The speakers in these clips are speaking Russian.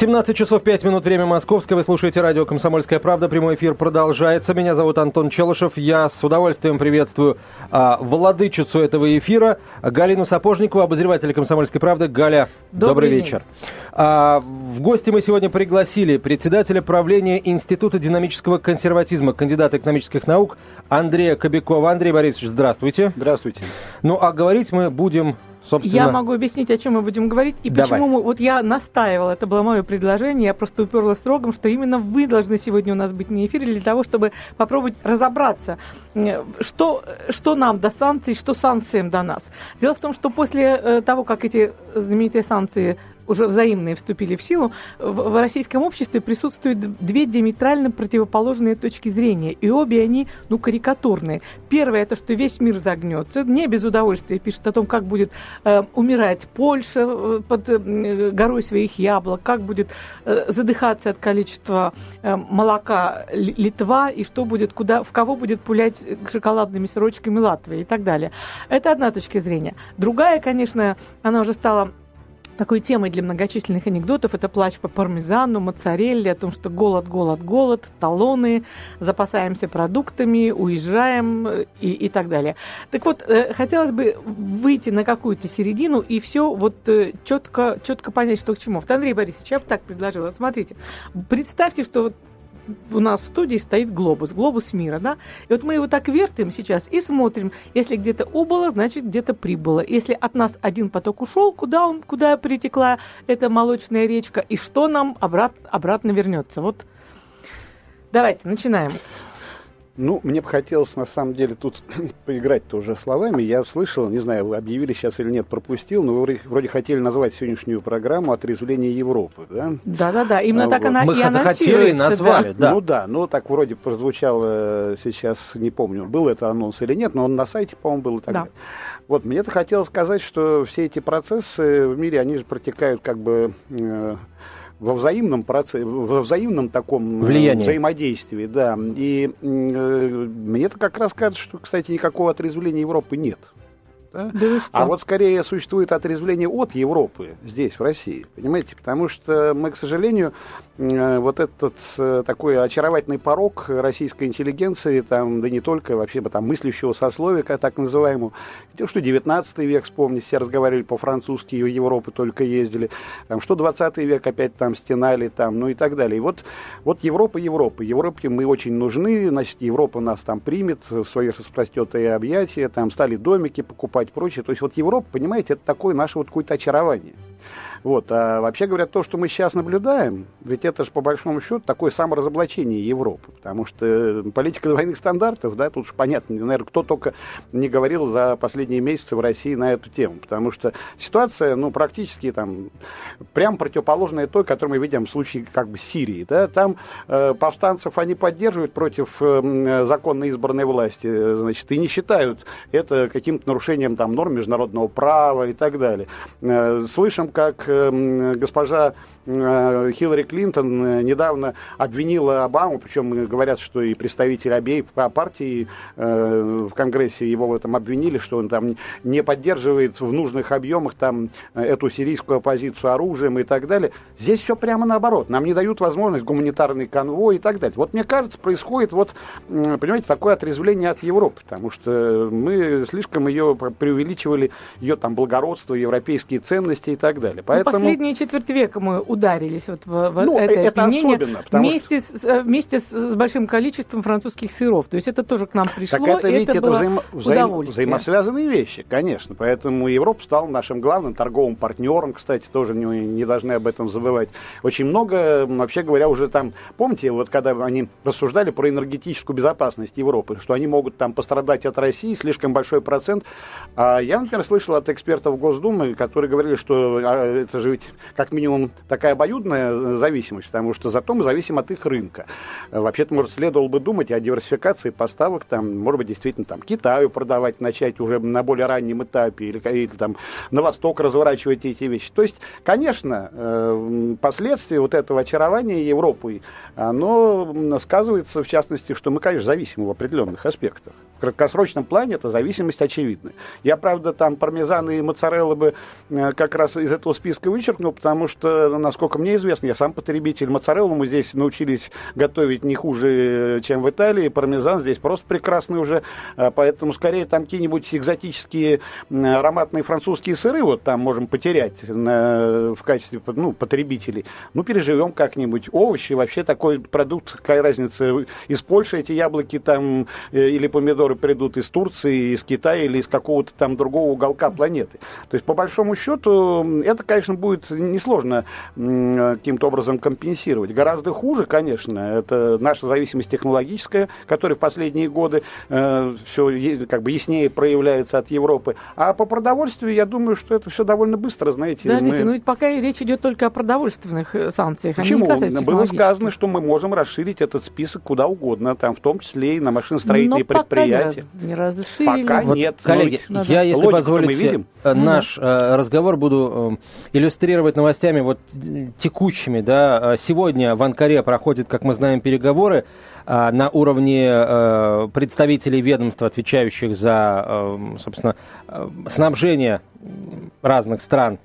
17 часов 5 минут, время московское. Вы слушаете радио «Комсомольская правда». Прямой эфир продолжается. Меня зовут Антон Челышев. Я с удовольствием приветствую а, владычицу этого эфира, Галину Сапожникову, обозревателя «Комсомольской правды». Галя, добрый, добрый вечер. А, в гости мы сегодня пригласили председателя правления Института динамического консерватизма, кандидата экономических наук Андрея Кобякова. Андрей Борисович, здравствуйте. Здравствуйте. Ну, а говорить мы будем Собственно... Я могу объяснить, о чем мы будем говорить, и Давай. почему мы... Вот я настаивала, это было мое предложение, я просто уперлась строгом, что именно вы должны сегодня у нас быть на эфире для того, чтобы попробовать разобраться, что, что нам до санкций, что санкциям до нас. Дело в том, что после э, того, как эти знаменитые санкции уже взаимные вступили в силу, в, в российском обществе присутствуют две диаметрально противоположные точки зрения. И обе они, ну, карикатурные. Первое, это что весь мир загнется. Не без удовольствия пишет о том, как будет э, умирать Польша э, под э, горой своих яблок, как будет э, задыхаться от количества э, молока Литва, и что будет, куда, в кого будет пулять шоколадными сырочками Латвия и так далее. Это одна точка зрения. Другая, конечно, она уже стала такой темой для многочисленных анекдотов это плач по пармезану, моцарелле, о том, что голод, голод, голод, талоны, запасаемся продуктами, уезжаем э, и, и так далее. Так вот, э, хотелось бы выйти на какую-то середину и все вот э, четко, четко понять, что к чему. Вот, Андрей Борисович, я бы так предложила. Смотрите, представьте, что вот у нас в студии стоит глобус, глобус мира, да? И вот мы его так вертим сейчас и смотрим, если где-то убыло, значит где-то прибыло. Если от нас один поток ушел, куда он, куда перетекла эта молочная речка, и что нам обрат, обратно вернется. Вот давайте, начинаем. Ну, мне бы хотелось, на самом деле, тут поиграть тоже словами. Я слышал, не знаю, вы объявили сейчас или нет, пропустил, но вы вроде хотели назвать сегодняшнюю программу «Отрезвление Европы», да? Да-да-да, именно а, так вот. она Мы и захотели и назвали, да. да. Ну да, ну так вроде прозвучало сейчас, не помню, был это анонс или нет, но он на сайте, по-моему, был и так да. далее. Вот, мне-то хотелось сказать, что все эти процессы в мире, они же протекают как бы... Э, во взаимном процессе, во взаимном таком э, Влиянии. взаимодействии, да. И э, мне это как раз кажется, что, кстати, никакого отрезвления Европы нет. Да? Да а вот скорее существует отрезвление от Европы здесь, в России. Понимаете? Потому что мы, к сожалению, Э, вот этот э, такой очаровательный порог российской интеллигенции, там, да не только, вообще там мыслящего сословия, так называемого, то, что 19 век, вспомните, все разговаривали по-французски, в Европы только ездили, там, что 20 век опять там стенали, там, ну и так далее. И вот, вот Европа, Европа. Европе мы очень нужны, значит, Европа нас там примет в свои распростетые объятия, там стали домики покупать, прочее. То есть вот Европа, понимаете, это такое наше вот какое-то очарование. Вот. А вообще говоря, то, что мы сейчас наблюдаем, ведь это же по большому счету такое саморазоблачение Европы, потому что политика двойных стандартов, да, тут же понятно, наверное, кто только не говорил за последние месяцы в России на эту тему, потому что ситуация, ну, практически там прям противоположная той, которую мы видим в случае как бы Сирии, да, там э, повстанцев они поддерживают против э, законно избранной власти, значит, и не считают это каким-то нарушением там норм международного права и так далее. Э, слышим, как э, госпожа Э, Хиллари Клинтон э, недавно обвинила Обаму, причем говорят, что и представители обеих партий э, в Конгрессе его в этом обвинили, что он там не поддерживает в нужных объемах там эту сирийскую оппозицию оружием и так далее. Здесь все прямо наоборот. Нам не дают возможность гуманитарный конвой и так далее. Вот мне кажется, происходит вот, понимаете, такое отрезвление от Европы, потому что мы слишком ее преувеличивали, ее там благородство, европейские ценности и так далее. Ну, Поэтому... Последние четверть века мы ударились вот в, в ну, это, это особенно, вместе, что... с, э, вместе с, с большим количеством французских сыров. То есть это тоже к нам пришло. Так это ведь это, это взаимо... взаим... взаимосвязанные вещи, конечно. Поэтому Европа стала нашим главным торговым партнером, кстати, тоже не, не должны об этом забывать. Очень много, вообще говоря, уже там, помните, вот когда они рассуждали про энергетическую безопасность Европы, что они могут там пострадать от России, слишком большой процент. А я, например, слышал от экспертов Госдумы, которые говорили, что а, это же ведь как минимум такая обоюдная зависимость, потому что зато мы зависим от их рынка. Вообще-то, может, следовало бы думать о диверсификации поставок, там, может быть, действительно, там, Китаю продавать начать уже на более раннем этапе, или, или там, на восток разворачивать эти вещи. То есть, конечно, э, последствия вот этого очарования Европы, оно сказывается, в частности, что мы, конечно, зависимы в определенных аспектах. В краткосрочном плане эта зависимость очевидна. Я, правда, там пармезан и моцарелла бы э, как раз из этого списка вычеркнул, потому что, насколько мне известно, я сам потребитель моцареллу, мы здесь научились готовить не хуже, чем в Италии, пармезан здесь просто прекрасный уже, э, поэтому скорее там какие-нибудь экзотические ароматные французские сыры вот там можем потерять в качестве ну, потребителей. Ну, переживем как-нибудь. Овощи, вообще такой продукт, какая разница, из Польши эти яблоки там э, или помидоры придут из Турции, из Китая или из какого-то там другого уголка планеты. То есть, по большому счету, это, конечно, будет несложно каким-то образом компенсировать. Гораздо хуже, конечно, это наша зависимость технологическая, которая в последние годы э, все как бы яснее проявляется от Европы. А по продовольствию, я думаю, что это все довольно быстро, знаете. Подождите, мы... ну ведь пока речь идет только о продовольственных э, санкциях. Почему? Было сказано, что мы можем расширить этот список куда угодно, там в том числе и на машиностроительные Но предприятия мероприятия. Не разрешили. Пока вот, нет. Коллеги, я, если позволите, видим. Э, наш да. разговор буду э, иллюстрировать новостями вот текущими. Да. Сегодня в Анкаре проходят, как мы знаем, переговоры на уровне представителей ведомств, отвечающих за, собственно, снабжение разных стран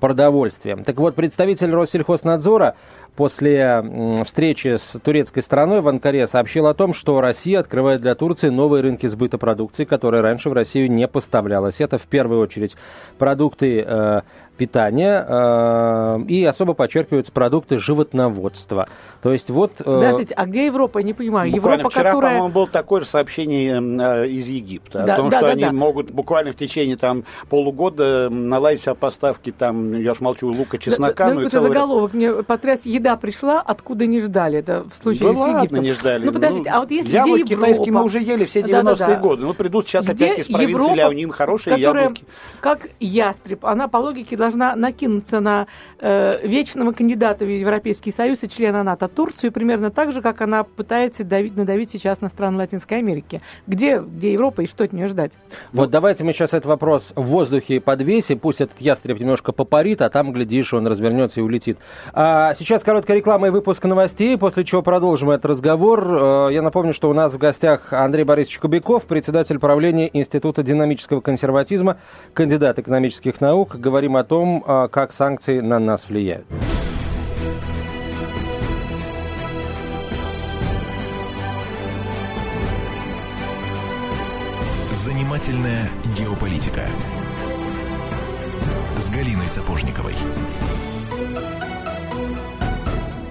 продовольствием. Так вот, представитель Россельхознадзора после встречи с турецкой стороной в Анкаре сообщил о том, что Россия открывает для Турции новые рынки сбыта продукции, которые раньше в Россию не поставлялась. Это в первую очередь продукты э, питания э, и особо подчеркиваются продукты животноводства. То есть вот... Э, Подождите, а где Европа? Я не понимаю. Буквально Европа, вчера, которая... по-моему, было такое же сообщение э, из Египта да, о том, да, что да, они да. могут буквально в течение там полугода наладить все поставки там, я ж молчу, лука, чеснока. Да, ну, это заголовок. Мне потряс, еда пришла, откуда не ждали. Это в случае да с ладно, Египтом. не ждали. Ну, подождите, а вот если Яблоки где Европа... китайские мы уже ели все 90-е да, да, да. годы. Ну, придут сейчас где опять из провинции Европа, Ляонин, хорошие которая, яблоки. Как ястреб, она по логике должна накинуться жалуются на э, вечного кандидата в Европейский Союз и члена НАТО Турцию, примерно так же, как она пытается давить, надавить сейчас на страны Латинской Америки. Где, где Европа и что от нее ждать? Вот давайте мы сейчас этот вопрос в воздухе подвесим, пусть этот ястреб немножко попарит, а там, глядишь, он развернется и улетит. А сейчас короткая реклама и выпуск новостей, после чего продолжим этот разговор. Э, я напомню, что у нас в гостях Андрей Борисович Кубяков, председатель правления Института динамического консерватизма, кандидат экономических наук. Говорим о том, э, как санкции на нас влияют. Занимательная геополитика с Галиной Сапожниковой.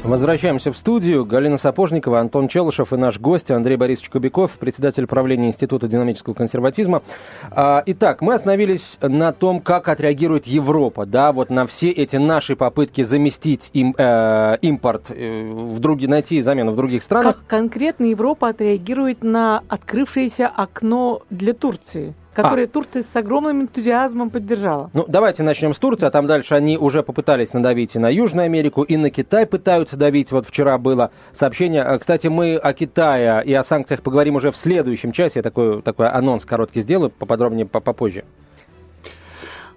Возвращаемся в студию. Галина Сапожникова, Антон Челышев и наш гость Андрей Борисович Кубяков, председатель правления Института динамического консерватизма. А, итак, мы остановились на том, как отреагирует Европа, да, вот на все эти наши попытки заместить им, э, импорт, э, в други, найти замену в других странах. Как конкретно Европа отреагирует на открывшееся окно для Турции? Которые а. Турция с огромным энтузиазмом поддержала. Ну, давайте начнем с Турции, а там дальше они уже попытались надавить и на Южную Америку, и на Китай пытаются давить. Вот вчера было сообщение. А, кстати, мы о Китае и о санкциях поговорим уже в следующем часе. Я такой, такой анонс короткий сделаю, поподробнее попозже.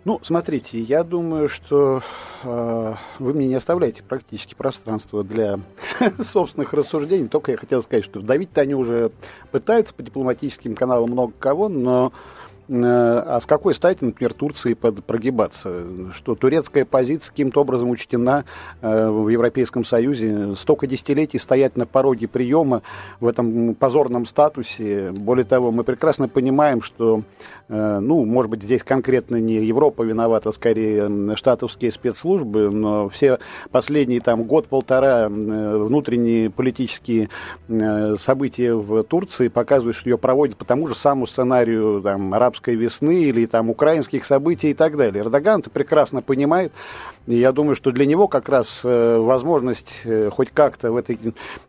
Ну, смотрите, я думаю, что э, вы мне не оставляете практически пространство для собственных рассуждений. Только я хотел сказать, что давить-то они уже пытаются по дипломатическим каналам много кого, но Э, а с какой стати, например, Турции под, прогибаться? Что турецкая позиция каким-то образом учтена э, в Европейском Союзе? Столько десятилетий стоять на пороге приема в этом позорном статусе. Более того, мы прекрасно понимаем, что, э, ну, может быть, здесь конкретно не Европа виновата, а скорее штатовские спецслужбы, но все последние там год-полтора внутренние политические события в Турции показывают, что ее проводят по тому же самому сценарию там, арабского арабской весны или там украинских событий и так далее. Эрдоган это прекрасно понимает. И я думаю, что для него как раз э, возможность э, хоть как-то в этой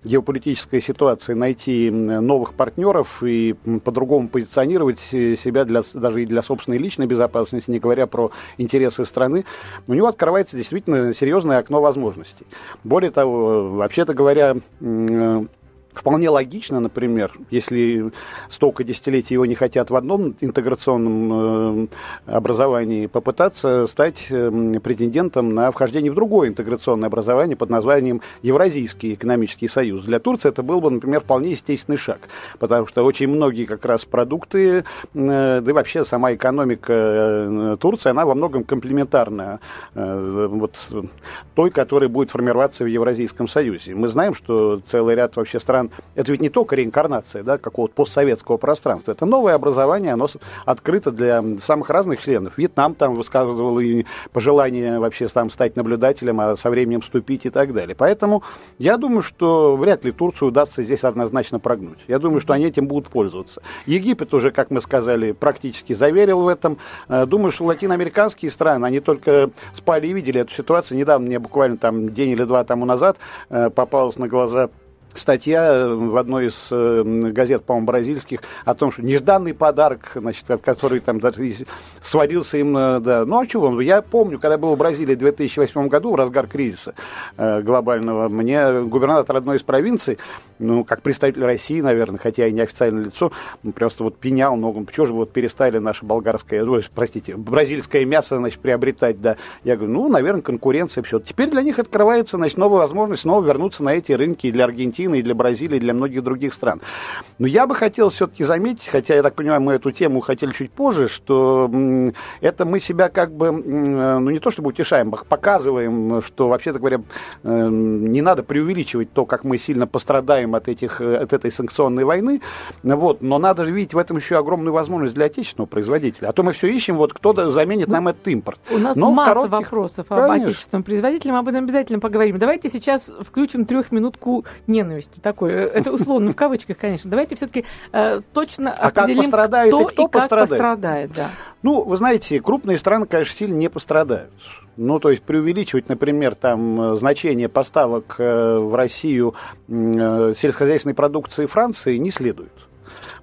геополитической ситуации найти новых партнеров и по-другому позиционировать э, себя для, даже и для собственной личной безопасности, не говоря про интересы страны, у него открывается действительно серьезное окно возможностей. Более того, вообще-то говоря, Вполне логично, например, если столько десятилетий его не хотят в одном интеграционном э, образовании, попытаться стать э, претендентом на вхождение в другое интеграционное образование под названием Евразийский экономический союз. Для Турции это был бы, например, вполне естественный шаг, потому что очень многие как раз продукты, э, да и вообще сама экономика Турции, она во многом комплементарна вот той, которая будет формироваться в Евразийском союзе. Мы знаем, что целый ряд вообще стран стран, это ведь не только реинкарнация да, какого-то постсоветского пространства, это новое образование, оно открыто для самых разных членов. Вьетнам там высказывал и пожелание вообще там стать наблюдателем, а со временем вступить и так далее. Поэтому я думаю, что вряд ли Турцию удастся здесь однозначно прогнуть. Я думаю, что они этим будут пользоваться. Египет уже, как мы сказали, практически заверил в этом. Э, думаю, что латиноамериканские страны, они только спали и видели эту ситуацию. Недавно мне буквально там день или два тому назад э, попалось на глаза статья э, в одной из э, газет, по-моему, бразильских, о том, что нежданный подарок, значит, который там даже сводился им, э, да. Ну, а чего? Я помню, когда был в Бразилии в 2008 году, в разгар кризиса глобального, мне губернатор одной из провинций, ну, как представитель России, наверное, хотя и неофициальное лицо, просто вот пенял много, почему же вот перестали наше болгарское, ой, простите, бразильское мясо, значит, приобретать, да. Я говорю, ну, наверное, конкуренция, все. Теперь для них открывается, значит, новая возможность снова вернуться на эти рынки и для Аргентины Аргентины, и для Бразилии, и для многих других стран. Но я бы хотел все-таки заметить, хотя, я так понимаю, мы эту тему хотели чуть позже, что это мы себя как бы, ну не то чтобы утешаем, показываем, что, вообще-то говоря, э, не надо преувеличивать то, как мы сильно пострадаем от, этих, от этой санкционной войны, вот, но надо же видеть в этом еще огромную возможность для отечественного производителя. А то мы все ищем, вот кто заменит нам этот импорт. У нас но масса коротких... вопросов Конечно. об отечественном производителе, мы об этом обязательно поговорим. Давайте сейчас включим трехминутку ненависти ненависти такой. Э, это условно в кавычках, конечно. Давайте все-таки э, точно а определим, как пострадает кто и кто и пострадает. Как пострадает да. Ну, вы знаете, крупные страны, конечно, сильно не пострадают. Ну, то есть преувеличивать, например, там значение поставок э, в Россию сельскохозяйственной продукции Франции не следует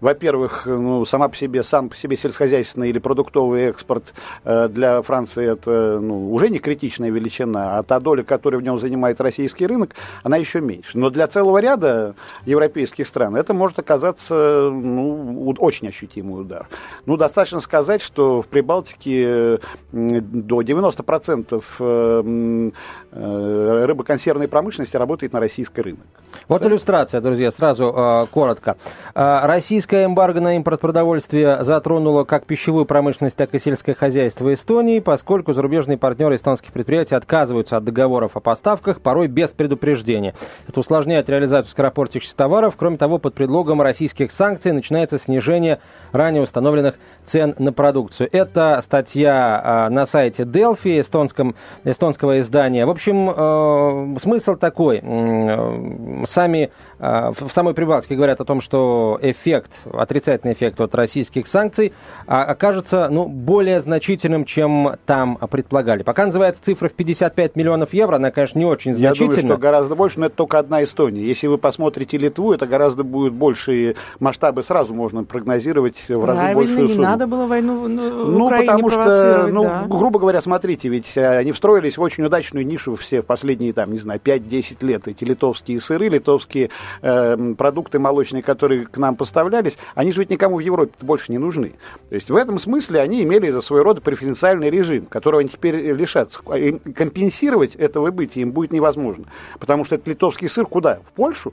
во-первых, ну, сама по себе, сам по себе сельскохозяйственный или продуктовый экспорт э, для Франции это ну, уже не критичная величина, а та доля, которую в нем занимает российский рынок, она еще меньше. Но для целого ряда европейских стран это может оказаться ну, очень ощутимый удар. Ну, достаточно сказать, что в Прибалтике до 90% э, э, рыбоконсервной промышленности работает на российский рынок. Вот да? иллюстрация, друзья, сразу э, коротко. Э, российская эмбарго на импорт продовольствия затронула как пищевую промышленность, так и сельское хозяйство Эстонии, поскольку зарубежные партнеры эстонских предприятий отказываются от договоров о поставках, порой без предупреждения. Это усложняет реализацию скоропортящихся товаров. Кроме того, под предлогом российских санкций начинается снижение ранее установленных цен на продукцию. Это статья э, на сайте Delphi, эстонском, эстонского издания. В общем, э, смысл такой. Э, сами а, в самой Прибалтике говорят о том, что эффект, отрицательный эффект от российских санкций а, окажется ну, более значительным, чем там предполагали. Пока называется цифра в 55 миллионов евро, она, конечно, не очень значительна. Я думаю, что гораздо больше, но это только одна Эстония. Если вы посмотрите Литву, это гораздо будет большие масштабы, сразу можно прогнозировать в разы Правильно, большую не сумму. надо было войну в Ну, Украине потому что, ну, да. грубо говоря, смотрите, ведь э, они встроились в очень удачную нишу все в последние, там, не знаю, 5-10 лет. Эти литовские сыры, литовские э, продукты молочные, которые к нам поставлялись, они же ведь никому в Европе больше не нужны. То есть в этом смысле они имели за свой род преференциальный режим, которого они теперь лишатся. И компенсировать этого быть им будет невозможно. Потому что этот литовский сыр куда? В Польшу?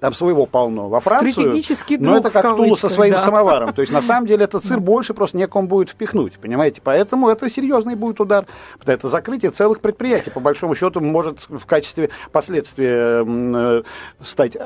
Там своего полно. Во Францию, но это как Тула со своим да. самоваром. То есть, на самом деле, этот сыр больше просто некому будет впихнуть, понимаете? Поэтому это серьезный будет удар. Это закрытие целых предприятий, по большому счету, может в качестве последствия э, стать.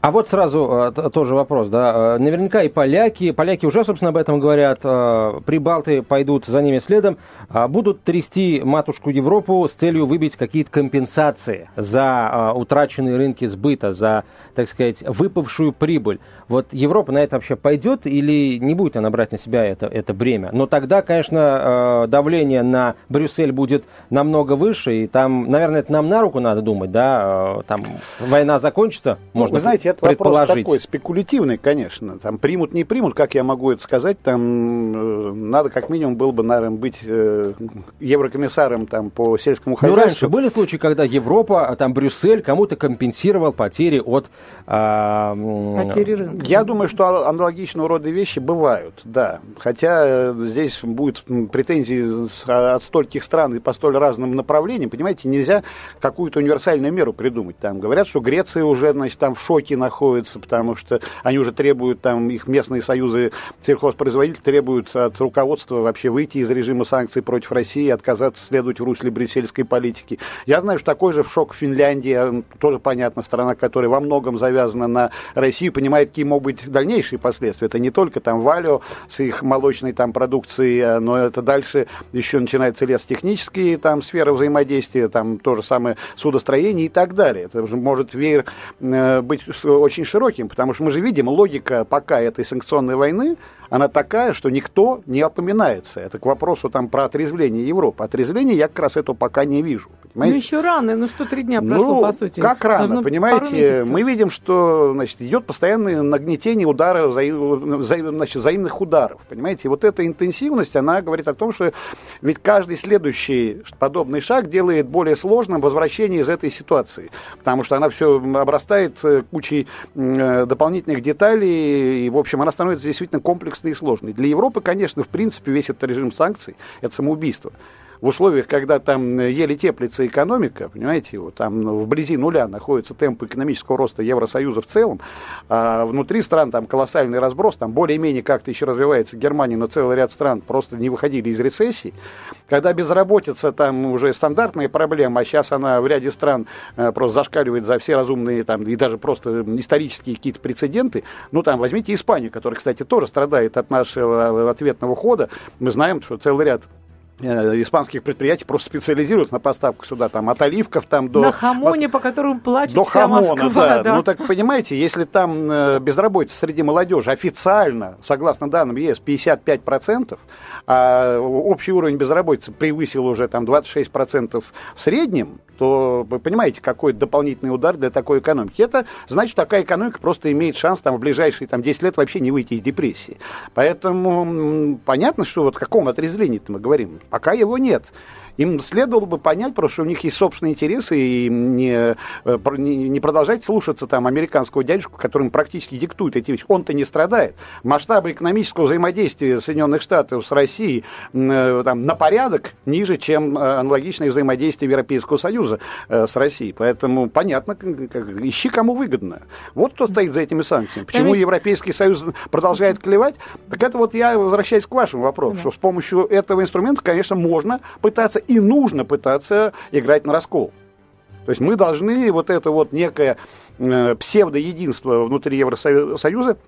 А А вот сразу э, тоже вопрос, да. Э, наверняка и поляки, поляки уже, собственно, об этом говорят, э, прибалты пойдут за ними следом, э, будут трясти матушку Европу с целью выбить какие-то компенсации за утраченные рынки сбыта, за, так сказать, выпавшую прибыль. Вот Европа на это вообще пойдет или не будет она брать на себя это, это бремя? Но тогда, конечно, давление на Брюссель будет намного выше, и там, наверное, это нам на руку надо думать, да, там война закончится, ну, можно Вы знаете, это вопрос такой спекулятивный, конечно. Там примут, не примут, как я могу это сказать, там э, надо как минимум было бы, наверное, быть еврокомиссаром там по сельскому хозяйству. Ну, раньше были случаи, когда Европа, там Брюссель кому-то компенсировал потери от... Потери рынка. Я думаю, что аналогичного рода вещи бывают, да. Хотя э, здесь будет претензии от стольких стран и по столь разным направлениям. Понимаете, нельзя какую-то универсальную меру придумать. Там говорят, что Греция уже, значит, там в шоке находится, потому что они уже требуют, там, их местные союзы сельхозпроизводителей требуют от руководства вообще выйти из режима санкций против России, отказаться следовать в русле брюссельской политики. Я знаю, что такой же в шок Финляндия, тоже понятно, страна, которая во многом завязана на Россию, понимает, какие могут быть дальнейшие последствия. Это не только там Валио с их молочной там продукцией, э, но это дальше еще начинается лесотехнические там сферы взаимодействия, там то же самое судостроение и так далее. Это уже может веер э, быть очень широким, потому что мы же видим логика пока этой санкционной войны, она такая, что никто не опоминается. Это к вопросу там про отрезвление Европы. Отрезвление я как раз этого пока не вижу. Понимаете? Ну, еще рано, ну что три дня прошло, ну, по сути. как рано, Должно понимаете? Мы видим, что значит, идет постоянное нагнетение удара, значит, взаимных ударов. Понимаете? вот эта интенсивность, она говорит о том, что ведь каждый следующий подобный шаг делает более сложным возвращение из этой ситуации. Потому что она все обрастает э, кучей э, дополнительных деталей, и, в общем, она становится действительно комплексной комплексный и сложный. Для Европы, конечно, в принципе, весь этот режим санкций – это самоубийство в условиях, когда там еле теплится экономика, понимаете, вот там вблизи нуля находится темп экономического роста Евросоюза в целом, а внутри стран там колоссальный разброс, там более-менее как-то еще развивается Германия, но целый ряд стран просто не выходили из рецессии. Когда безработица там уже стандартная проблема, а сейчас она в ряде стран э, просто зашкаливает за все разумные там и даже просто исторические какие-то прецеденты, ну там возьмите Испанию, которая, кстати, тоже страдает от нашего ответного хода. Мы знаем, что целый ряд Э, испанских предприятий просто специализируются на поставку сюда, там, от оливков там до... На хамоне, по которому плачет До вся хамона, Москва, да. да. Ну, так понимаете, если там э, безработица среди молодежи официально, согласно данным ЕС, 55%, а общий уровень безработицы превысил уже там 26% в среднем, то вы понимаете, какой дополнительный удар для такой экономики. Это значит, такая экономика просто имеет шанс там, в ближайшие там, 10 лет вообще не выйти из депрессии. Поэтому понятно, что вот о каком отрезвлении-то мы говорим. Пока его нет. Им следовало бы понять, просто что у них есть собственные интересы, и не, э, не, не продолжать слушаться там американского дядюшку, который им практически диктует эти вещи. Он-то не страдает. Масштабы экономического взаимодействия Соединенных Штатов с Россией э, там, на порядок ниже, чем э, аналогичное взаимодействие Европейского Союза с Россией. Поэтому понятно, ищи кому выгодно. Вот кто стоит за этими санкциями. Почему Европейский Союз продолжает клевать? Так это вот я возвращаюсь к вашему вопросу, да. что с помощью этого инструмента, конечно, можно пытаться и нужно пытаться играть на раскол. То есть мы должны вот это вот некое э, псевдоединство внутри Евросоюза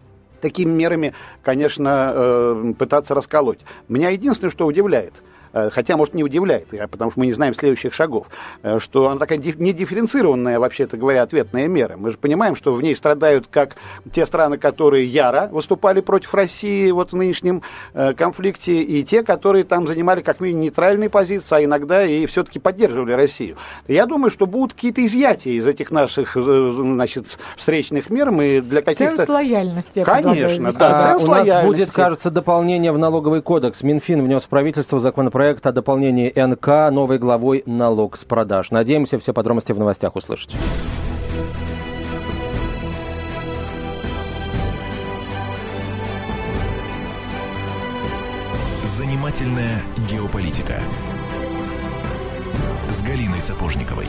такими мерами, конечно, э, пытаться расколоть. Меня единственное, что удивляет – хотя, может, не удивляет, потому что мы не знаем следующих шагов, э, что она такая недифференцированная, вообще-то говоря, ответная мера. Мы же понимаем, что в ней страдают как те страны, которые яро выступали против России вот в нынешнем э, конфликте, и те, которые там занимали как минимум нейтральные позиции, а иногда и все-таки поддерживали Россию. Я думаю, что будут какие-то изъятия из этих наших значит, встречных мер. Мы для каких-то... Ценз лояльности. Конечно, да. А, у нас будет, кажется, дополнение в налоговый кодекс. Минфин внес в правительство законопроект проект о дополнении НК новой главой «Налог с продаж». Надеемся все подробности в новостях услышать. Занимательная геополитика с Галиной Сапожниковой.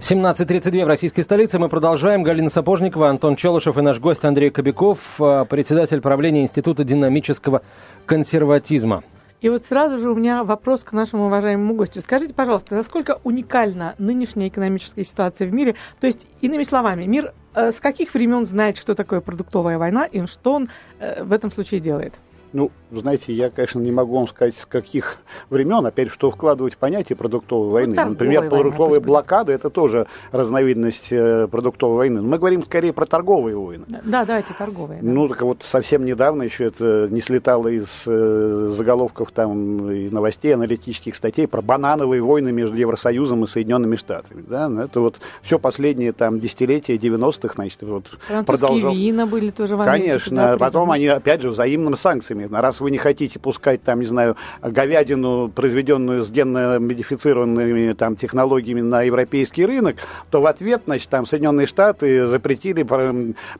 17.32 в российской столице. Мы продолжаем. Галина Сапожникова, Антон Челышев и наш гость Андрей Кобяков, э, председатель правления Института динамического консерватизма. И вот сразу же у меня вопрос к нашему уважаемому гостю. Скажите, пожалуйста, насколько уникальна нынешняя экономическая ситуация в мире? То есть, иными словами, мир э, с каких времен знает, что такое продуктовая война и что он э, в этом случае делает? Ну, знаете, я, конечно, не могу вам сказать, с каких времен, опять, что вкладывать в понятие продуктовой войны. Ну, Например, продуктовая блокада – это тоже разновидность э, продуктовой войны. Но мы говорим скорее про торговые войны. Да, да, эти торговые. Да. Ну, так вот, совсем недавно еще это не слетало из э, заголовков там и новостей, аналитических статей про банановые войны между Евросоюзом и Соединенными Штатами. Да? Ну, это вот все последние там десятилетия 90-х, значит, вот продолжалось. вина были тоже в Америке. Конечно, потом они, опять же, взаимными санкциями продуктами. Раз вы не хотите пускать, там, не знаю, говядину, произведенную с генно-модифицированными там, технологиями на европейский рынок, то в ответ, значит, там Соединенные Штаты запретили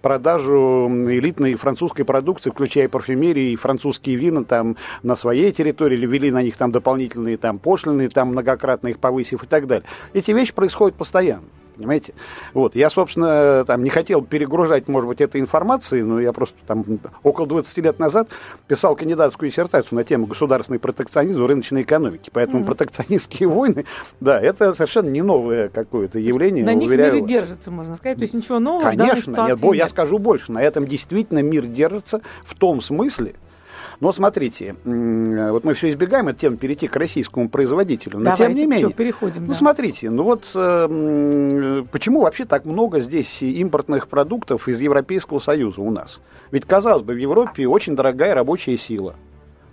продажу элитной французской продукции, включая парфюмерию и французские вина там на своей территории, или ввели на них там дополнительные там пошлины, там многократно их повысив и так далее. Эти вещи происходят постоянно понимаете? Вот, я, собственно, там не хотел перегружать, может быть, этой информацией, но я просто там около 20 лет назад писал кандидатскую диссертацию на тему государственный протекционизм в рыночной экономике, поэтому mm-hmm. протекционистские войны, да, это совершенно не новое какое-то явление. На них мир держится, можно сказать, то есть ничего нового Конечно, нет, я скажу больше, на этом действительно мир держится в том смысле, но смотрите, вот мы все избегаем от темы перейти к российскому производителю, но Давайте, тем не менее. Все, переходим. Ну, да. смотрите, ну вот э, почему вообще так много здесь импортных продуктов из Европейского Союза у нас? Ведь, казалось бы, в Европе очень дорогая рабочая сила.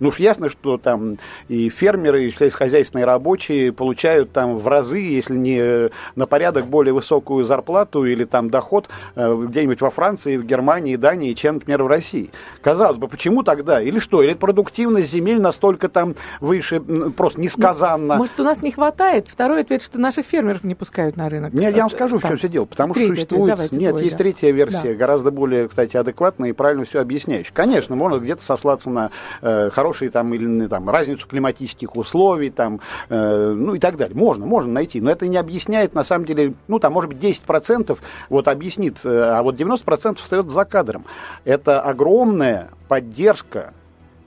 Ну уж ясно, что там и фермеры, и сельскохозяйственные рабочие получают там в разы, если не на порядок более высокую зарплату или там доход э, где-нибудь во Франции, в Германии, Дании, чем, например, в России. Казалось бы, почему тогда? Или что? Или продуктивность земель настолько там выше, просто несказанно? Может, у нас не хватает? Второй ответ, что наших фермеров не пускают на рынок. Нет, я вам скажу, в чем все дело. Потому что существует... Нет, свой, есть да. третья версия, да. гораздо более, кстати, адекватная и правильно все объясняющая. Конечно, можно где-то сослаться на э, хорошие там, или там, разницу климатических условий, там, э, ну и так далее. Можно, можно найти, но это не объясняет, на самом деле, ну там, может быть, 10% вот объяснит, э, а вот 90% встает за кадром. Это огромная поддержка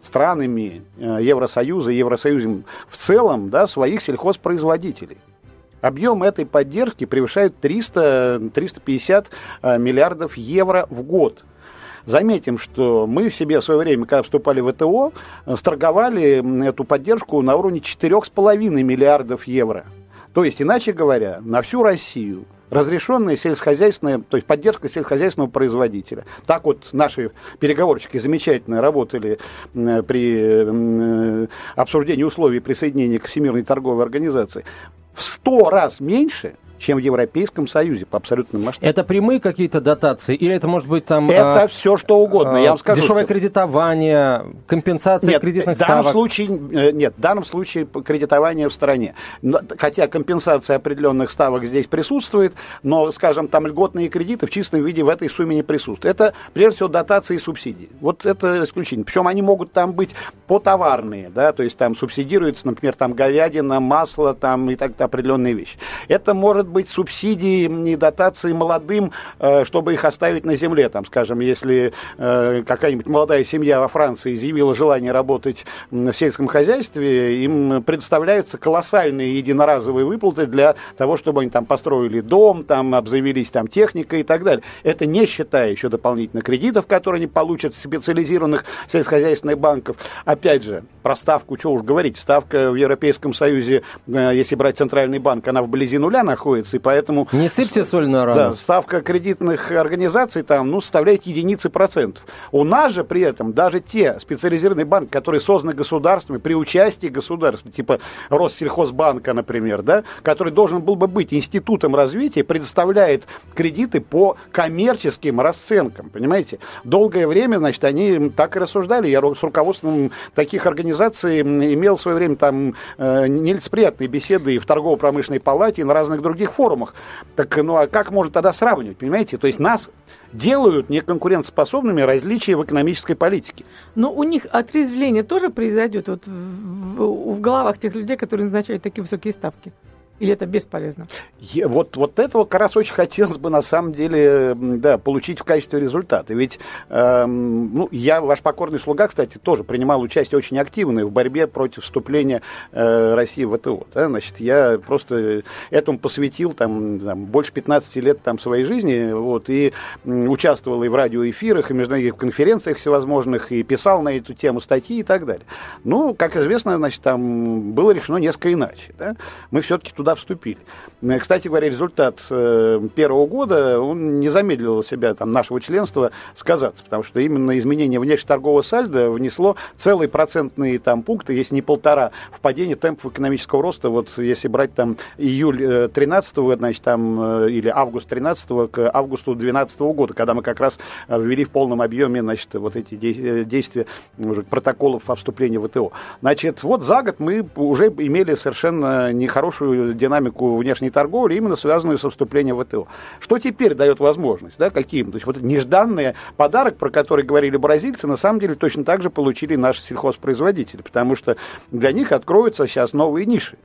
странами э, Евросоюза, Евросоюзом в целом, да, своих сельхозпроизводителей. Объем этой поддержки превышает 300-350 э, миллиардов евро в год. Заметим, что мы себе в свое время, когда вступали в ВТО, сторговали эту поддержку на уровне 4,5 миллиардов евро. То есть, иначе говоря, на всю Россию разрешенная сельскохозяйственная, то есть поддержка сельскохозяйственного производителя. Так вот наши переговорщики замечательно работали при обсуждении условий присоединения к Всемирной торговой организации. В сто раз меньше – чем в Европейском Союзе по абсолютным масштабам. Это прямые какие-то дотации или это может быть там... Это а, все что угодно, а, я вам скажу. Дешевое что... кредитование, компенсация нет, кредитных в данном ставок? Случае, э, нет, в данном случае кредитование в стране. Хотя компенсация определенных ставок здесь присутствует, но, скажем, там льготные кредиты в чистом виде в этой сумме не присутствуют. Это, прежде всего, дотации и субсидии. Вот это исключение. Причем они могут там быть потоварные, да, то есть там субсидируется, например, там говядина, масло там и так определенные вещи. Это может быть субсидии и дотации молодым, э, чтобы их оставить на земле. Там, скажем, если э, какая-нибудь молодая семья во Франции изъявила желание работать в сельском хозяйстве, им предоставляются колоссальные единоразовые выплаты для того, чтобы они там построили дом, там обзавелись там техникой и так далее. Это не считая еще дополнительно кредитов, которые они получат в специализированных сельскохозяйственных банков. Опять же, про ставку, что уж говорить, ставка в Европейском Союзе, э, если брать центральный банк, она вблизи нуля находится, находится, и поэтому... Не сыпьте соль на рану. Да, ставка кредитных организаций там, ну, составляет единицы процентов. У нас же при этом даже те специализированные банки, которые созданы государствами при участии государства, типа Россельхозбанка, например, да, который должен был бы быть институтом развития, предоставляет кредиты по коммерческим расценкам, понимаете? Долгое время, значит, они так и рассуждали. Я с руководством таких организаций имел в свое время там э, нелицеприятные беседы и в торгово-промышленной палате, и на разных других других форумах. Так, ну а как можно тогда сравнивать, понимаете? То есть нас делают неконкурентоспособными различия в экономической политике. Но у них отрезвление тоже произойдет вот в, в, в головах тех людей, которые назначают такие высокие ставки? Или это бесполезно? Я, вот, вот этого как раз очень хотелось бы на самом деле да, получить в качестве результата. Ведь э, ну, я, ваш покорный слуга, кстати, тоже принимал участие очень активное в борьбе против вступления э, России в ВТО. Да? Значит, я просто этому посвятил там, там, больше 15 лет там, своей жизни вот, и участвовал и в радиоэфирах, и международных конференциях всевозможных, и писал на эту тему статьи и так далее. Ну, как известно, значит, там было решено несколько иначе. Да? Мы все-таки туда вступили. Э, кстати говоря, результат э, первого года, он не замедлил себя, там, нашего членства, сказаться, потому что именно изменение внешнеторгового сальда внесло целые процентные там, пункты, если не полтора, в падение темпов экономического роста. Вот если брать там июль 13 э, значит, там, или август 13 к августу 12 года, когда мы как раз ввели в полном объеме значит, вот эти действия уже протоколов о вступлении в ВТО. Значит, вот за год мы уже имели совершенно нехорошую динамику внешней торговли, именно связанную со вступлением в ВТО. Что теперь дает возможность? Да, каким? То есть вот нежданный подарок, про который говорили бразильцы, на самом деле точно так же получили наши сельхозпроизводители, потому что для них откроются сейчас новые ниши.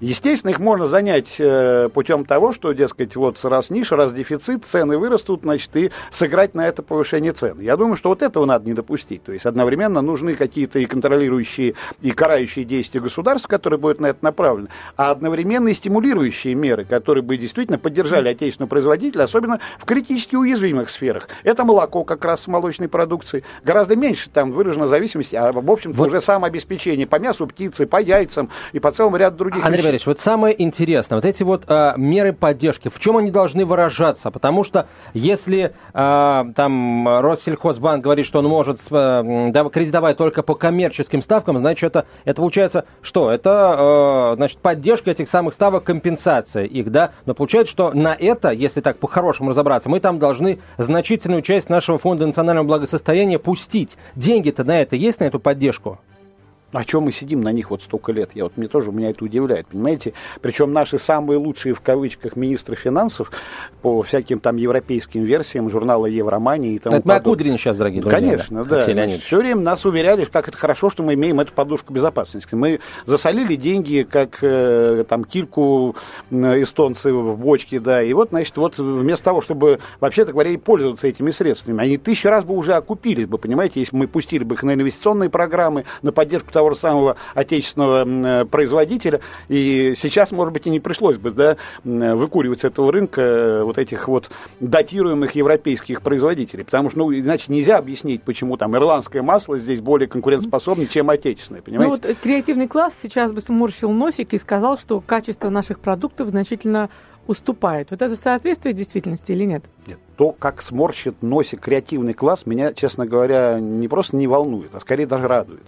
Естественно, их можно занять э, путем того, что, дескать, вот раз ниша, раз дефицит, цены вырастут, значит, и сыграть на это повышение цен. Я думаю, что вот этого надо не допустить. То есть одновременно нужны какие-то и контролирующие, и карающие действия государства, которые будут на это направлены, а одновременно и стимулирующие меры, которые бы действительно поддержали отечественного производителя, особенно в критически уязвимых сферах. Это молоко как раз с молочной продукцией. Гораздо меньше там выражена зависимость, а в общем-то вот. уже самообеспечение по мясу птицы, по яйцам и по целому ряду других Андрей Валерьевич, вот самое интересное, вот эти вот а, меры поддержки, в чем они должны выражаться? Потому что если а, там Россельхозбанк говорит, что он может а, кредитовать только по коммерческим ставкам, значит, это, это получается что? Это, а, значит, поддержка этих самых ставок, компенсация их, да? Но получается, что на это, если так по-хорошему разобраться, мы там должны значительную часть нашего фонда национального благосостояния пустить. Деньги-то на это есть, на эту поддержку? О чем мы сидим на них вот столько лет? Я вот мне тоже меня это удивляет, понимаете? Причем наши самые лучшие в кавычках министры финансов по всяким там европейским версиям журнала Евромания и тому Это мы о Кудрине сейчас, дорогие друзья. Конечно, да. да. все время нас уверяли, как это хорошо, что мы имеем эту подушку безопасности. Мы засолили деньги, как э, там кильку эстонцы в бочке, да, и вот, значит, вот вместо того, чтобы, вообще-то говоря, и пользоваться этими средствами, они тысячу раз бы уже окупились бы, понимаете, если мы пустили бы их на инвестиционные программы, на поддержку того того же самого отечественного э, производителя. И сейчас, может быть, и не пришлось бы да, выкуривать с этого рынка э, вот этих вот датируемых европейских производителей. Потому что, ну, иначе нельзя объяснить, почему там ирландское масло здесь более конкурентоспособнее, чем отечественное, понимаете? Ну, вот креативный класс сейчас бы сморщил носик и сказал, что качество наших продуктов значительно уступает. Вот это соответствие действительности или нет? Нет. То, как сморщит носик креативный класс, меня, честно говоря, не просто не волнует, а скорее даже радует.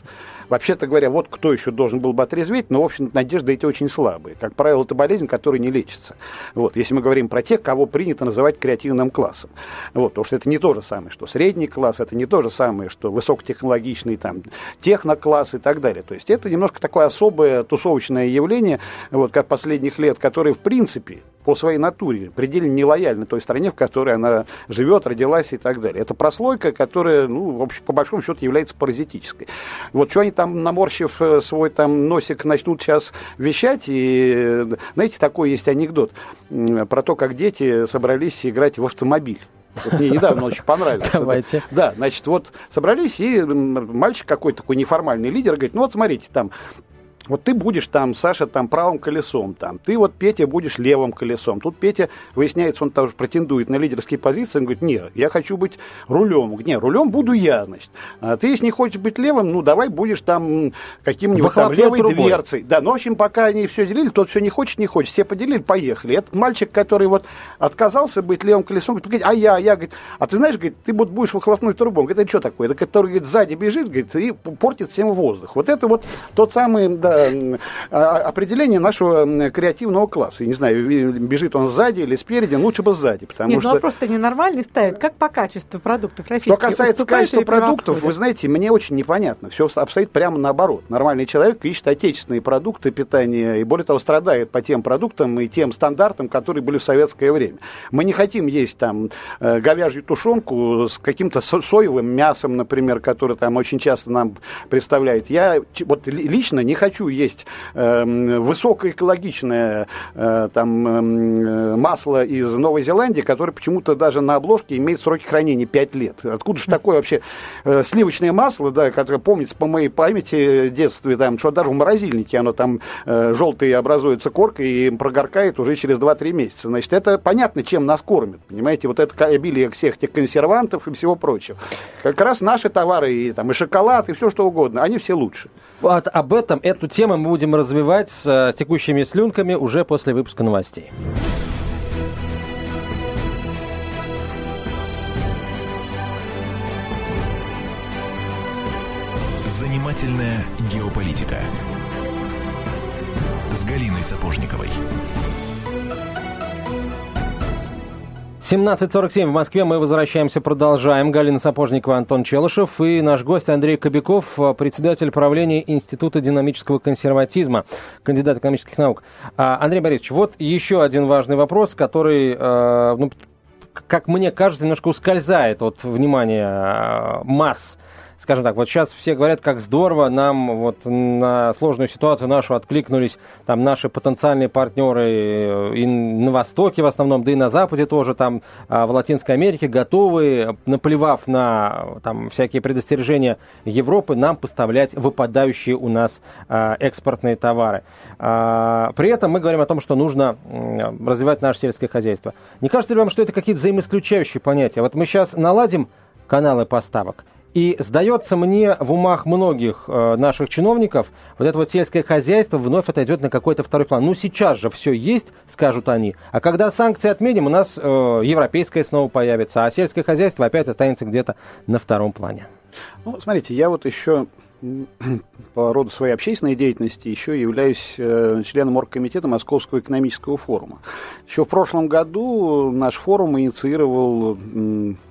Вообще-то говоря, вот кто еще должен был бы отрезветь, но, в общем, надежды эти очень слабые. Как правило, это болезнь, которая не лечится. Вот, если мы говорим про тех, кого принято называть креативным классом. Вот, потому что это не то же самое, что средний класс, это не то же самое, что высокотехнологичный там технокласс и так далее. То есть это немножко такое особое тусовочное явление, вот, как последних лет, которое, в принципе, по своей натуре предельно нелояльна той стране, в которой она живет, родилась и так далее. Это прослойка, которая, ну, в общем, по большому счету является паразитической. Вот что они там, наморщив э, свой там носик, начнут сейчас вещать, и, знаете, такой есть анекдот про то, как дети собрались играть в автомобиль. Вот мне недавно очень понравилось. Давайте. Да, значит, вот собрались, и мальчик какой-то такой неформальный лидер говорит, ну вот смотрите, там вот ты будешь там, Саша, там правым колесом, там, ты вот, Петя, будешь левым колесом. Тут Петя, выясняется, он тоже претендует на лидерские позиции, он говорит, нет, я хочу быть рулем. Не, рулем буду я, значит. А ты, если не хочешь быть левым, ну, давай будешь там каким-нибудь там левой трубой. дверцей. Да, ну, в общем, пока они все делили, тот все не хочет, не хочет, все поделили, поехали. Этот мальчик, который вот отказался быть левым колесом, говорит, а я, а я, говорит, а ты знаешь, говорит, ты вот будешь выхлопной трубой. Он говорит, это что такое? Это который, говорит, сзади бежит, говорит, и портит всем воздух. Вот это вот тот самый, да, Э, определение нашего креативного класса. Я не знаю, бежит он сзади или спереди, лучше бы сзади, потому Нет, что... ну а ненормальный ставит. Как по качеству продуктов российских? Что касается качества продуктов, вы знаете, мне очень непонятно. Все обстоит прямо наоборот. Нормальный человек ищет отечественные продукты питания и, более того, страдает по тем продуктам и тем стандартам, которые были в советское время. Мы не хотим есть там э, говяжью тушенку с каким-то соевым мясом, например, которое там очень часто нам представляет. Я вот лично не хочу хочу есть э, высокоэкологичное э, там, э, масло из Новой Зеландии, которое почему-то даже на обложке имеет сроки хранения 5 лет. Откуда же такое вообще э, сливочное масло, да, которое помнится по моей памяти детстве, там, что даже в морозильнике оно там э, желтое образуется коркой и прогоркает уже через 2-3 месяца. Значит, это понятно, чем нас кормят, понимаете, вот это обилие всех этих консервантов и всего прочего. Как раз наши товары, и, там, и шоколад, и все что угодно, они все лучше. Вот об этом, эту тему мы будем развивать с, с текущими слюнками уже после выпуска новостей. Занимательная геополитика с Галиной Сапожниковой. 17.47 в Москве. Мы возвращаемся, продолжаем. Галина Сапожникова, Антон Челышев и наш гость Андрей Кобяков, председатель правления Института динамического консерватизма, кандидат экономических наук. А, Андрей Борисович, вот еще один важный вопрос, который, э, ну, как мне кажется, немножко ускользает от внимания э, масс скажем так, вот сейчас все говорят, как здорово, нам вот на сложную ситуацию нашу откликнулись там наши потенциальные партнеры э, и на Востоке в основном, да и на Западе тоже, там а, в Латинской Америке готовы, наплевав на там всякие предостережения Европы, нам поставлять выпадающие у нас а, экспортные товары. А, при этом мы говорим о том, что нужно развивать наше сельское хозяйство. Не кажется ли вам, что это какие-то взаимоисключающие понятия? Вот мы сейчас наладим каналы поставок – и сдается мне в умах многих э, наших чиновников, вот это вот сельское хозяйство вновь отойдет на какой-то второй план. Ну, сейчас же все есть, скажут они. А когда санкции отменим, у нас э, европейское снова появится, а сельское хозяйство опять останется где-то на втором плане. Ну, смотрите, я вот еще по роду своей общественной деятельности еще являюсь э, членом оргкомитета Московского экономического форума. Еще в прошлом году наш форум инициировал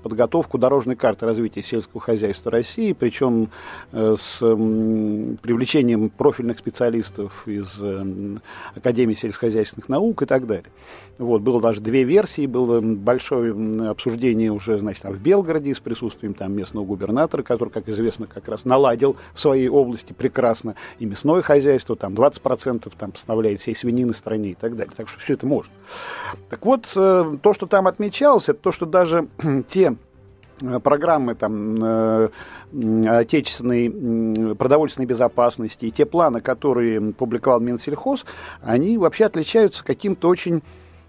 подготовку дорожной карты развития сельского хозяйства России, причем э, с привлечением профильных специалистов из э, Академии сельскохозяйственных наук и так далее. Вот, было даже две версии, было большое обсуждение уже, значит, в Белгороде с присутствием там местного губернатора, который, как известно, как раз наладил в своей области прекрасно и мясное хозяйство, там 20% там поставляет всей свинины стране и так далее. Так что все это можно. Так вот, э, то, что там отмечалось, это то, что даже те э, программы там, э, отечественной продовольственной безопасности и те планы, которые публиковал Минсельхоз, они вообще отличаются каким-то очень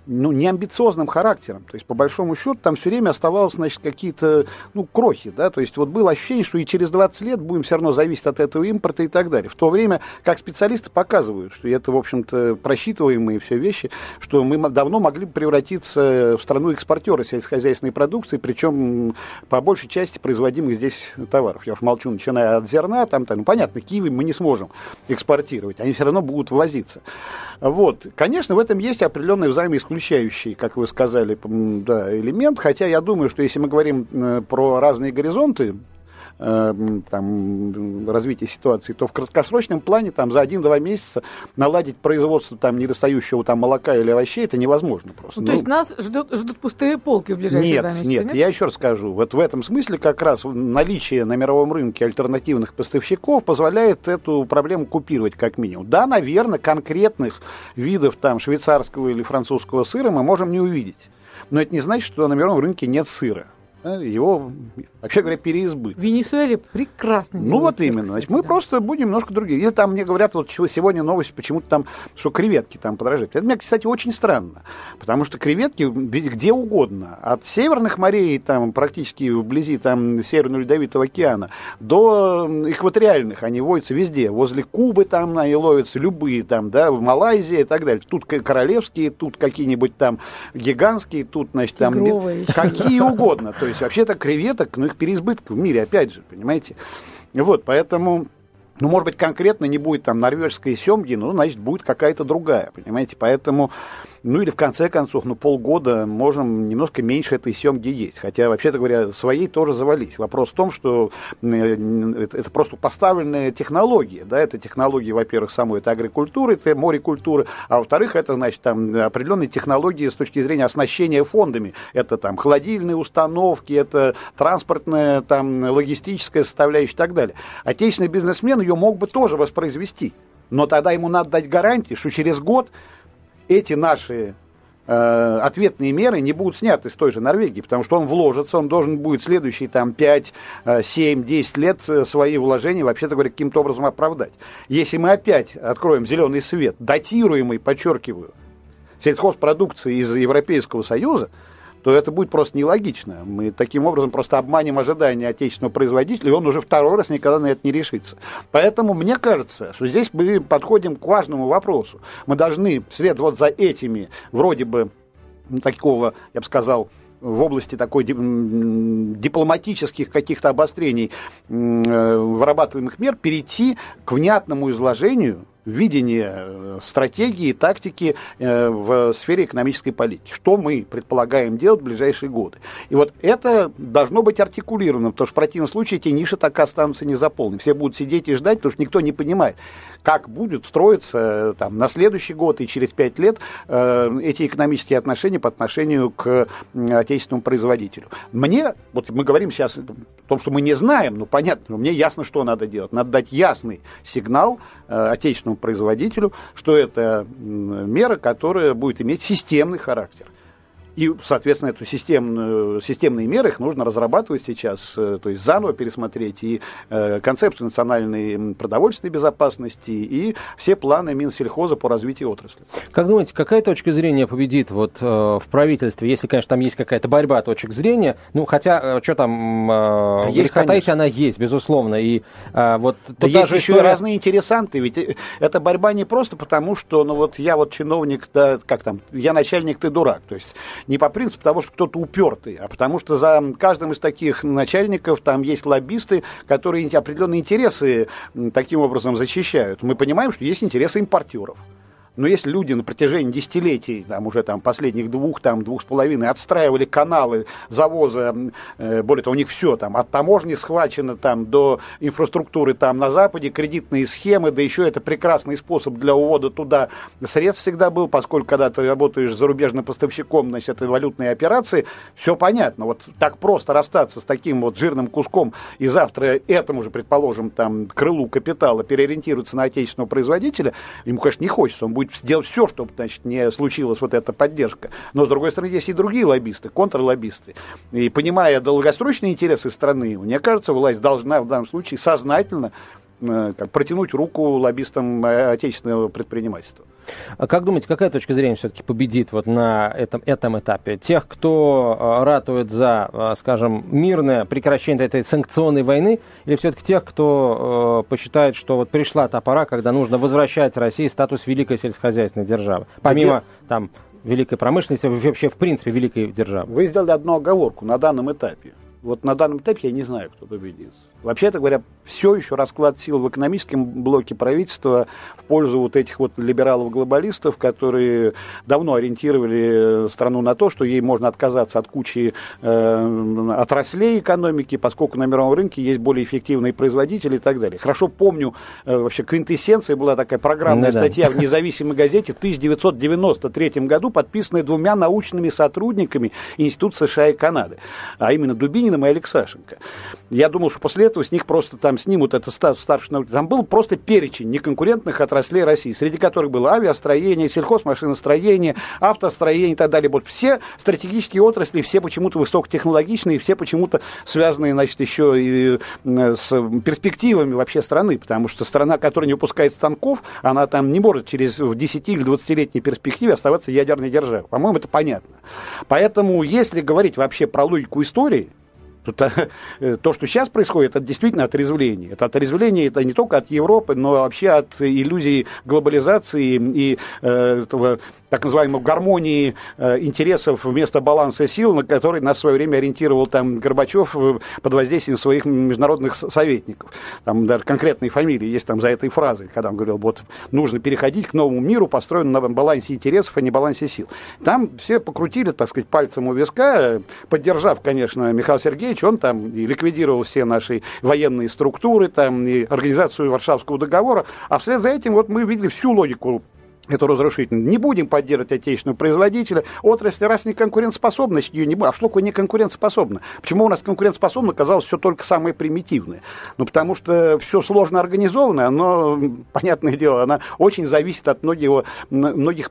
ну, неамбициозным характером. То есть, по большому счету, там все время оставалось, значит, какие-то, ну, крохи, да, то есть, вот было ощущение, что и через 20 лет будем все равно зависеть от этого импорта и так далее. В то время, как специалисты показывают, что это, в общем-то, просчитываемые все вещи, что мы давно могли бы превратиться в страну экспортера сельскохозяйственной продукции, причем по большей части производимых здесь товаров. Я уж молчу, начиная от зерна, там, там ну, понятно, киви мы не сможем экспортировать, они все равно будут ввозиться. Вот. Конечно, в этом есть определенный взаимоисключающий, как вы сказали, да, элемент, хотя я думаю, что если мы говорим э, про разные горизонты, там, развития ситуации, то в краткосрочном плане там, за один-два месяца наладить производство там, недостающего там, молока или овощей это невозможно просто. Ну, то ну, есть нас ждут, ждут пустые полки в ближайшие нет, месяца? Нет, нет, я еще раз скажу. Вот в этом смысле как раз наличие на мировом рынке альтернативных поставщиков позволяет эту проблему купировать как минимум. Да, наверное, конкретных видов там, швейцарского или французского сыра мы можем не увидеть. Но это не значит, что на мировом рынке нет сыра его, вообще говоря, переизбыток. В Венесуэле прекрасно. Ну вот именно. Кстати, Значит, мы да. просто будем немножко другие. Или там мне говорят, вот сегодня новость, почему-то там, что креветки там подорожают. Это мне, кстати, очень странно. Потому что креветки где угодно. От северных морей, там, практически вблизи там, Северного Ледовитого океана, до экваториальных они водятся везде. Возле Кубы там они ловятся, любые там, да, в Малайзии и так далее. Тут королевские, тут какие-нибудь там гигантские, тут, значит, там... Тигровые. Какие угодно. То есть есть вообще-то креветок, ну их переизбыток в мире, опять же, понимаете. Вот, поэтому ну, может быть, конкретно не будет там норвежской семги, но, значит, будет какая-то другая, понимаете? Поэтому ну или в конце концов, ну полгода можем немножко меньше этой съемки есть. Хотя, вообще-то говоря, своей тоже завались. Вопрос в том, что э, это просто поставленная технология. Да? Это технологии, во-первых, самой это агрикультуры, это морекультуры, а во-вторых, это, значит, там определенные технологии с точки зрения оснащения фондами. Это там холодильные установки, это транспортная, там, логистическая составляющая и так далее. Отечественный бизнесмен ее мог бы тоже воспроизвести. Но тогда ему надо дать гарантии, что через год эти наши э, ответные меры не будут сняты с той же Норвегии, потому что он вложится, он должен будет следующие там 5, 7, 10 лет э, свои вложения, вообще-то говоря, каким-то образом оправдать. Если мы опять откроем зеленый свет, датируемый, подчеркиваю, сельхозпродукции из Европейского Союза, то это будет просто нелогично. Мы таким образом просто обманем ожидания отечественного производителя, и он уже второй раз никогда на это не решится. Поэтому мне кажется, что здесь мы подходим к важному вопросу. Мы должны вслед вот за этими вроде бы такого, я бы сказал, в области такой дипломатических каких-то обострений э, вырабатываемых мер перейти к внятному изложению видение э, стратегии, тактики э, в сфере экономической политики. Что мы предполагаем делать в ближайшие годы. И вот это должно быть артикулировано, потому что в противном случае эти ниши так останутся не заполнены. Все будут сидеть и ждать, потому что никто не понимает, как будет строиться э, там, на следующий год и через пять лет э, эти экономические отношения по отношению к отечественному производителю. Мне, вот мы говорим сейчас о том, что мы не знаем, ну понятно, но мне ясно, что надо делать. Надо дать ясный сигнал э, отечественному производителю, что это мера, которая будет иметь системный характер. И, соответственно, эту системную, системные меры их нужно разрабатывать сейчас, э, то есть заново пересмотреть и э, концепцию национальной продовольственной безопасности, и все планы Минсельхоза по развитию отрасли. Как думаете, какая точка зрения победит вот э, в правительстве, если, конечно, там есть какая-то борьба точек зрения, ну, хотя, что там, да есть, конечно. она есть, безусловно, и вот... Да есть еще история... разные интересанты, ведь эта борьба не просто потому, что, ну, вот я вот чиновник, да, как там, я начальник, ты дурак, то есть не по принципу того, что кто-то упертый, а потому что за каждым из таких начальников там есть лоббисты, которые определенные интересы таким образом защищают. Мы понимаем, что есть интересы импортеров. Но если люди на протяжении десятилетий, там уже там последних двух, там двух с половиной, отстраивали каналы завоза, э, более того, у них все там, от таможни схвачено там до инфраструктуры там на Западе, кредитные схемы, да еще это прекрасный способ для увода туда средств всегда был, поскольку когда ты работаешь зарубежным поставщиком, значит, это валютные операции, все понятно. Вот так просто расстаться с таким вот жирным куском и завтра этому же, предположим, там, крылу капитала переориентироваться на отечественного производителя, ему, конечно, не хочется, он будет будет сделать все, чтобы значит, не случилась вот эта поддержка. Но, с другой стороны, есть и другие лоббисты, контрлоббисты. И понимая долгосрочные интересы страны, мне кажется, власть должна в данном случае сознательно как, протянуть руку лоббистам э, отечественного предпринимательства. А как думаете, какая точка зрения все-таки победит вот на этом, этом этапе? Тех, кто э, ратует за, скажем, мирное прекращение этой санкционной войны, или все-таки тех, кто э, посчитает, что вот пришла та пора, когда нужно возвращать России статус великой сельскохозяйственной державы? Помимо Где? там великой промышленности, вообще в принципе великой державы. Вы сделали одну оговорку на данном этапе. Вот на данном этапе я не знаю, кто победит. Вообще-то говоря, все еще расклад сил в экономическом блоке правительства в пользу вот этих вот либералов-глобалистов, которые давно ориентировали страну на то, что ей можно отказаться от кучи э, отраслей экономики, поскольку на мировом рынке есть более эффективные производители и так далее. Хорошо помню, э, вообще квинтэссенция была такая программная ну, статья да. в независимой газете в 1993 году, подписанная двумя научными сотрудниками Института США и Канады, а именно Дубининым и Алексашенко. Я думал, что после этого с них просто там снимут этот статус старшего Там был просто перечень неконкурентных отраслей России, среди которых было авиастроение, сельхозмашиностроение, автостроение и так далее. Вот все стратегические отрасли, все почему-то высокотехнологичные, все почему-то связанные, значит, еще и с перспективами вообще страны, потому что страна, которая не выпускает станков, она там не может через в 10 или 20-летней перспективе оставаться ядерной державой. По-моему, это понятно. Поэтому, если говорить вообще про логику истории, то, э, то, что сейчас происходит, это действительно отрезвление. Это отрезвление это не только от Европы, но вообще от иллюзии глобализации и э, этого так называемой гармонии э, интересов вместо баланса сил, на который нас в свое время ориентировал там Горбачев э, под воздействием своих международных советников. Там даже конкретные фамилии есть там за этой фразой, когда он говорил, вот нужно переходить к новому миру, построенному на балансе интересов, а не балансе сил. Там все покрутили, так сказать, пальцем у виска, поддержав, конечно, Михаила Сергеевича, он там и ликвидировал все наши военные структуры, там, и организацию Варшавского договора, а вслед за этим вот мы видели всю логику это разрушительно. Не будем поддерживать отечественного производителя. Отрасль, раз не конкурентоспособность, ее не будет. А что такое не конкурентоспособно? Почему у нас конкурентоспособно оказалось все только самое примитивное? Ну, потому что все сложно организовано, но, понятное дело, она очень зависит от многих, многих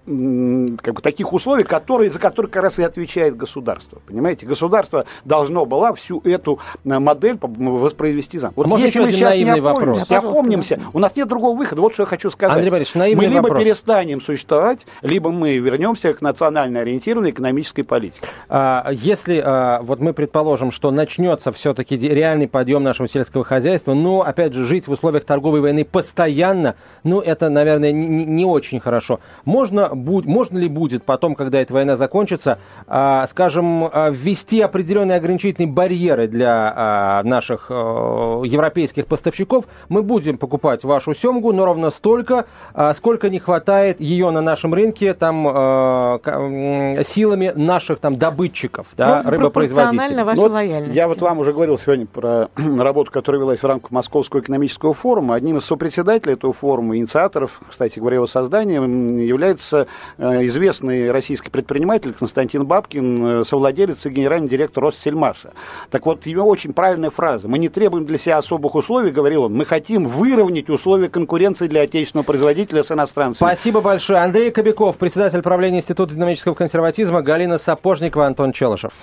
как бы, таких условий, которые, за которые как раз и отвечает государство. Понимаете? Государство должно было всю эту э, модель воспроизвести заново. Вот а если мы сейчас не опомнимся, опомнимся, у нас нет другого выхода. Вот что я хочу сказать. Андрей Борисович, мы либо вопрос. перестанем перестанем существовать, либо мы вернемся к национально ориентированной экономической политике. А, если а, вот мы предположим, что начнется все-таки реальный подъем нашего сельского хозяйства, но, опять же, жить в условиях торговой войны постоянно, ну, это, наверное, не, не очень хорошо. Можно, будь, можно ли будет потом, когда эта война закончится, а, скажем, ввести определенные ограничительные барьеры для наших европейских поставщиков? Мы будем покупать вашу семгу, но ровно столько, сколько не хватает покупает ее на нашем рынке там э, силами наших там добытчиков, да, ну, рыбопроизводителей. вашей вот лояльности. Я вот вам уже говорил сегодня про работу, которая велась в рамках Московского экономического форума. Одним из сопредседателей этого форума, инициаторов, кстати говоря, его создания, является э, известный российский предприниматель Константин Бабкин, э, совладелец и генеральный директор Россельмаша. Так вот, его очень правильная фраза. Мы не требуем для себя особых условий, говорил он, мы хотим выровнять условия конкуренции для отечественного производителя с иностранцами. Спасибо большое. Андрей Кобяков, председатель правления Института динамического консерватизма, Галина Сапожникова, Антон Челышев.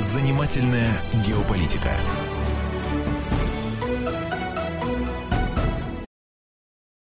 Занимательная геополитика.